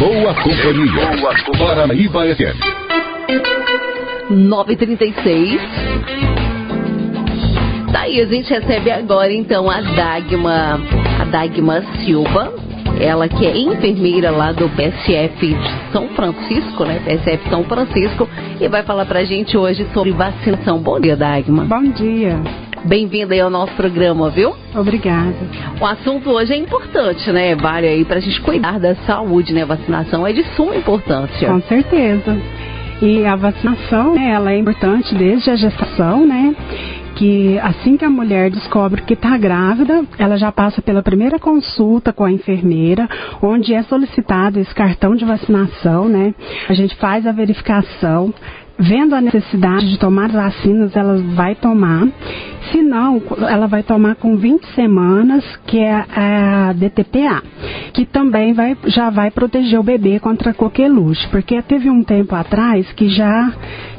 Boa companhia. Boa Paranaíba FM. 936. Tá aí, a gente recebe agora então a Dagma, a Dagma Silva, ela que é enfermeira lá do PSF de São Francisco, né? PSF São Francisco, e vai falar pra gente hoje sobre vacinação. Bom dia, Dagma. Bom dia. Bem-vinda aí ao nosso programa, viu? Obrigada. O assunto hoje é importante, né? Vale aí pra gente cuidar da saúde, né? Vacinação é de suma importância. Com certeza. E a vacinação, né, ela é importante desde a gestação, né? que assim que a mulher descobre que está grávida, ela já passa pela primeira consulta com a enfermeira, onde é solicitado esse cartão de vacinação, né? A gente faz a verificação, vendo a necessidade de tomar vacinas, ela vai tomar. Se não, ela vai tomar com 20 semanas, que é a DTPA, que também vai, já vai proteger o bebê contra coqueluche, porque teve um tempo atrás que já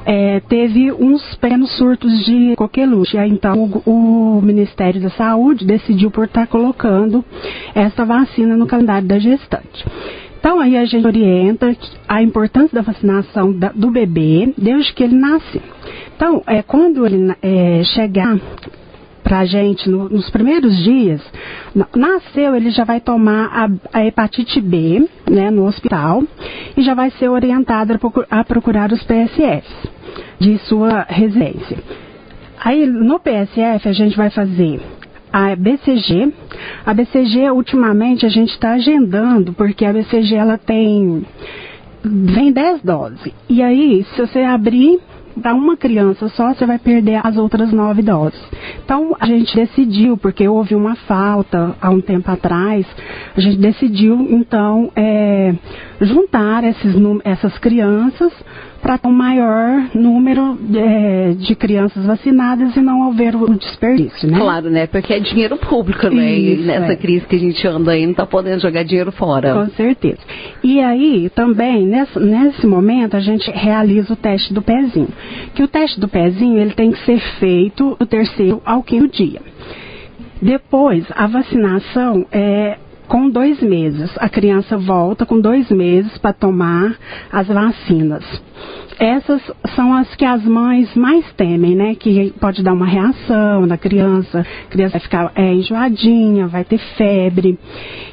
é, teve uns pequenos surtos de coqueluche. Então, o, o, Ministério da Saúde decidiu por estar colocando essa vacina no calendário da gestante. Então, aí a gente orienta a importância da vacinação da, do bebê desde que ele nasce. Então, é, quando ele é, chegar para a gente no, nos primeiros dias, nasceu, ele já vai tomar a, a, hepatite B né, no hospital e já vai ser orientado a, procurar os PSFs de sua residência. Aí no PSF a gente vai fazer a BCG. A BCG, ultimamente, a gente está agendando, porque a BCG ela tem. vem 10 doses. E aí, se você abrir para uma criança só, você vai perder as outras nove doses. Então, a gente decidiu, porque houve uma falta há um tempo atrás, a gente decidiu, então, é, juntar esses, essas crianças para um maior número é, de crianças vacinadas e não haver o desperdício, né? Claro, né? Porque é dinheiro público, né? Isso, e nessa é. crise que a gente anda aí, não está podendo jogar dinheiro fora. Com certeza. E aí, também, nesse, nesse momento, a gente realiza o teste do pezinho. Que o teste do pezinho, ele tem que ser feito do terceiro ao quinto dia. Depois, a vacinação é com dois meses. A criança volta com dois meses para tomar as vacinas. Essas são as que as mães mais temem, né? Que pode dar uma reação na criança, a criança vai ficar é, enjoadinha, vai ter febre.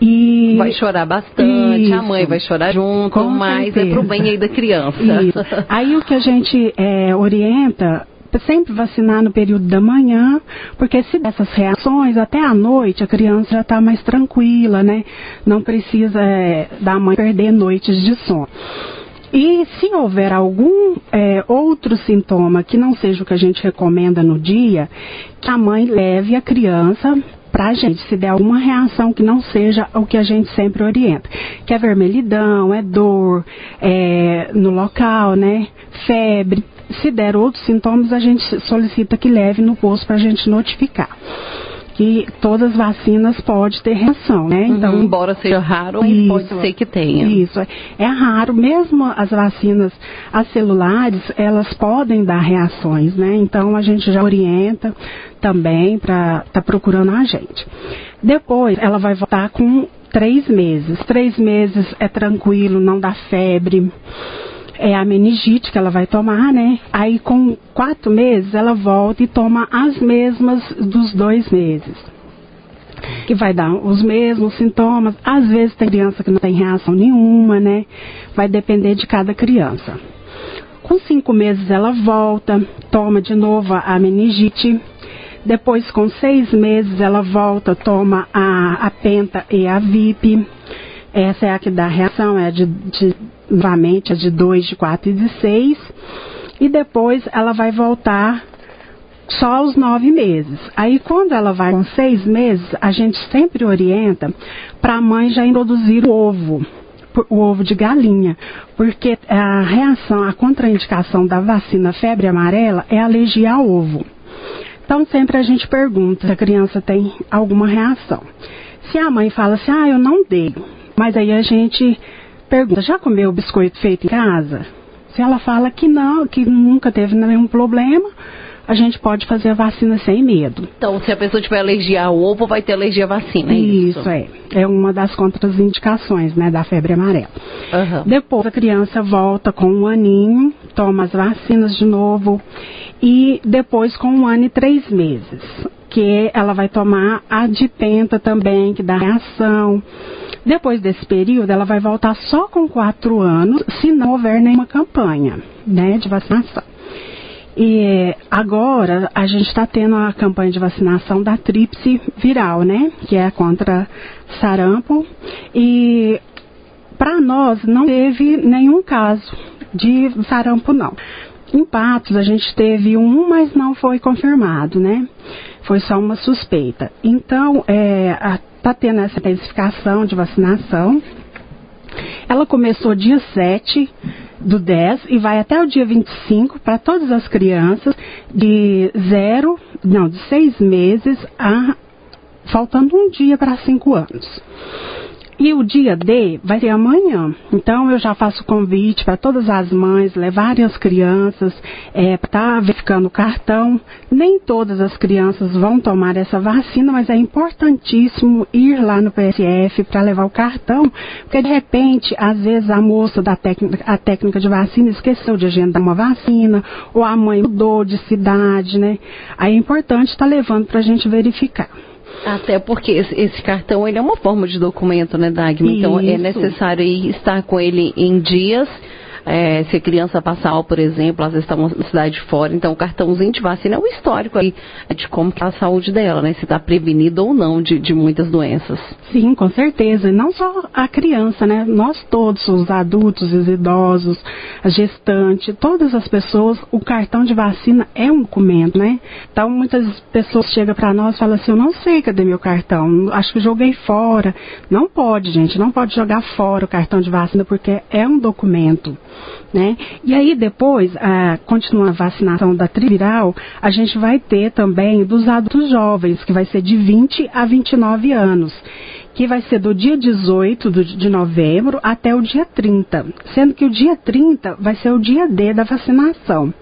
E... Vai chorar bastante, Isso. a mãe vai chorar junto, com mas certeza. é pro bem aí da criança. Isso. Aí o que a gente é, orienta sempre vacinar no período da manhã, porque se dessas reações, até à noite a criança já está mais tranquila, né? Não precisa é, da mãe perder noites de sono. E se houver algum é, outro sintoma que não seja o que a gente recomenda no dia, que a mãe leve a criança para a gente, se der alguma reação que não seja o que a gente sempre orienta, que é vermelhidão, é dor é, no local, né, febre. Se der outros sintomas, a gente solicita que leve no posto para a gente notificar que todas as vacinas podem ter reação, né? Uhum, então, uhum, embora seja raro, isso, pode ser que tenha. Isso, é raro, mesmo as vacinas as celulares, elas podem dar reações, né? Então a gente já orienta também para estar tá procurando a gente. Depois ela vai voltar com três meses. Três meses é tranquilo, não dá febre é a meningite que ela vai tomar, né? Aí com quatro meses ela volta e toma as mesmas dos dois meses. Que vai dar os mesmos sintomas. Às vezes tem criança que não tem reação nenhuma, né? Vai depender de cada criança. Com cinco meses ela volta, toma de novo a meningite. Depois, com seis meses, ela volta, toma a, a penta e a VIP. Essa é a que dá reação, é de, de novamente a de 2, de 4 e de 6. E depois ela vai voltar só aos nove meses. Aí quando ela vai com seis meses, a gente sempre orienta para a mãe já introduzir o ovo, o ovo de galinha, porque a reação, a contraindicação da vacina febre amarela é alergia ao ovo. Então sempre a gente pergunta se a criança tem alguma reação. Se a mãe fala assim, ah, eu não dei, mas aí a gente pergunta: já comeu biscoito feito em casa? Se ela fala que não, que nunca teve nenhum problema, a gente pode fazer a vacina sem medo. Então, se a pessoa tiver alergia ao ovo, vai ter alergia à vacina, é isso? Isso, é. É uma das contraindicações, né, da febre amarela. Uhum. Depois a criança volta com um aninho, toma as vacinas de novo e depois com um ano e três meses, que ela vai tomar a dipenta também, que dá reação. Depois desse período, ela vai voltar só com quatro anos, se não houver nenhuma campanha né, de vacinação. E agora a gente está tendo a campanha de vacinação da tríplice viral, né? Que é contra sarampo. E para nós não teve nenhum caso de sarampo, não. Em Patos a gente teve um, mas não foi confirmado, né? Foi só uma suspeita. Então, é, está tendo essa intensificação de vacinação. Ela começou dia 7 do 10 e vai até o dia 25 para todas as crianças de 0, não, de 6 meses a faltando um dia para 5 anos. E o dia D vai ser amanhã. Então eu já faço convite para todas as mães levarem as crianças é, para estar tá verificando o cartão. Nem todas as crianças vão tomar essa vacina, mas é importantíssimo ir lá no PSF para levar o cartão, porque de repente, às vezes a moça da técnica, a técnica de vacina esqueceu de agendar uma vacina, ou a mãe mudou de cidade, né? Aí é importante estar tá levando para a gente verificar. Até porque esse, cartão ele é uma forma de documento, né, Dagmar? Então é necessário estar com ele em dias é, se a criança passar, por exemplo, às vezes está na cidade fora, então o cartãozinho de vacina é o histórico aí de como está a saúde dela, né? Se está prevenido ou não de, de muitas doenças. Sim, com certeza. Não só a criança, né? Nós todos, os adultos, os idosos, a gestante, todas as pessoas, o cartão de vacina é um documento, né? Então muitas pessoas chegam para nós e falam assim, eu não sei cadê meu cartão, acho que joguei fora. Não pode, gente, não pode jogar fora o cartão de vacina porque é um documento. Né? E aí depois, ah, continuando a vacinação da triviral, a gente vai ter também dos adultos jovens, que vai ser de 20 a 29 anos, que vai ser do dia 18 de novembro até o dia 30, sendo que o dia 30 vai ser o dia D da vacinação.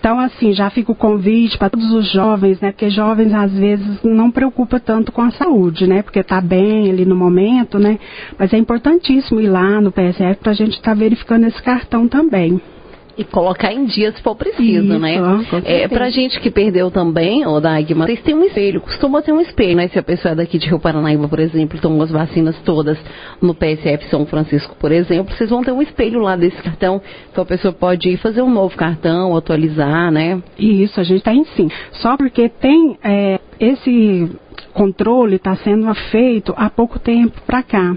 Então, assim, já fica o convite para todos os jovens, né? Porque jovens às vezes não preocupa tanto com a saúde, né? Porque está bem ali no momento, né? Mas é importantíssimo ir lá no PSF para a gente estar tá verificando esse cartão também e colocar em dia se for preciso, Isso, né? É, pra gente que perdeu também, ô Dagmar, vocês têm um espelho, costuma ter um espelho, né? Se a pessoa é daqui de Rio Paranaíba, por exemplo, tomou as vacinas todas no PSF São Francisco, por exemplo, vocês vão ter um espelho lá desse cartão, então a pessoa pode ir fazer um novo cartão, atualizar, né? Isso, a gente tá em sim. Só porque tem é, esse controle está sendo feito há pouco tempo para cá.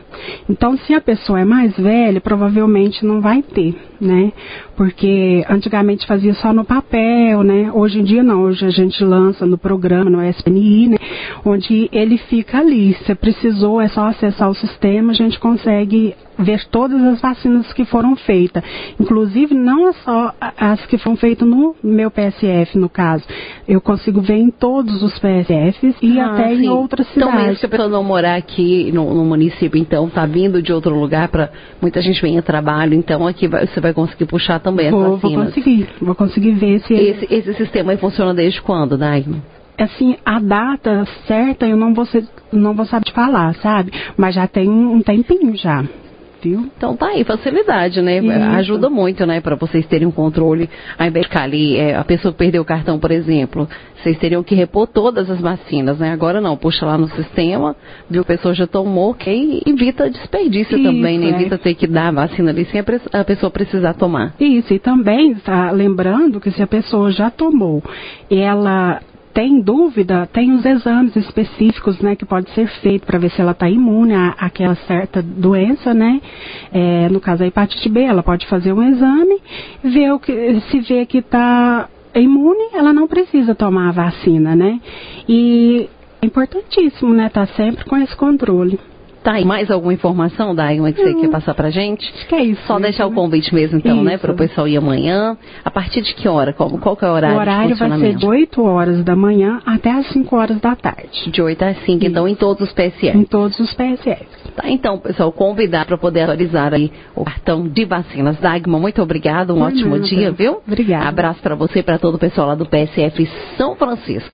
Então, se a pessoa é mais velha, provavelmente não vai ter, né? Porque antigamente fazia só no papel, né? Hoje em dia não, hoje a gente lança no programa, no SPNI, né? Onde ele fica ali. Se precisou, é só acessar o sistema, a gente consegue ver todas as vacinas que foram feitas. Inclusive, não só as que foram feitas no meu PSF, no caso. Eu consigo ver em todos os PSFs e ah, até sim. em outras cidades. Então, mesmo se a pessoa não morar aqui no, no município, então, está vindo de outro lugar, para muita gente vem a trabalho, então aqui vai, você vai conseguir puxar também vou. Vou conseguir, vou conseguir ver se... Esse, esse sistema aí funciona desde quando, Daigma? assim, a data certa eu não vou, ser, não vou saber te falar, sabe? Mas já tem um tempinho já Então tá aí, facilidade, né? Isso. Ajuda muito, né, para vocês terem um controle, ficar ali, é, a pessoa perdeu o cartão, por exemplo, vocês teriam que repor todas as vacinas, né? Agora não, puxa lá no sistema, viu, a pessoa já tomou, ok, evita desperdício Isso, também, né? Evita é. ter que dar a vacina ali sem a pessoa precisar tomar. Isso, e também está lembrando que se a pessoa já tomou ela tem dúvida, tem os exames específicos, né, que pode ser feito para ver se ela está imune à, àquela certa doença, né? É, no caso a hepatite B, ela pode fazer um exame, ver o que, se vê que está imune, ela não precisa tomar a vacina, né? E é importantíssimo, né, estar tá sempre com esse controle. Tá aí, mais alguma informação, Dagma, que você quer passar pra gente? Acho que é isso. Só deixar o convite mesmo, então, né, Isso. para o pessoal ir amanhã. A partir de que hora? Qual, qual que é o horário O horário de vai ser de 8 horas da manhã até as 5 horas da tarde. De 8 às 5, então, em todos os PSF. Em todos os PSF. Tá, então, pessoal, convidar para poder atualizar aí o cartão de vacinas. Dagma, muito obrigada, um ótimo nada. dia, viu? Obrigada. Abraço para você e para todo o pessoal lá do PSF São Francisco.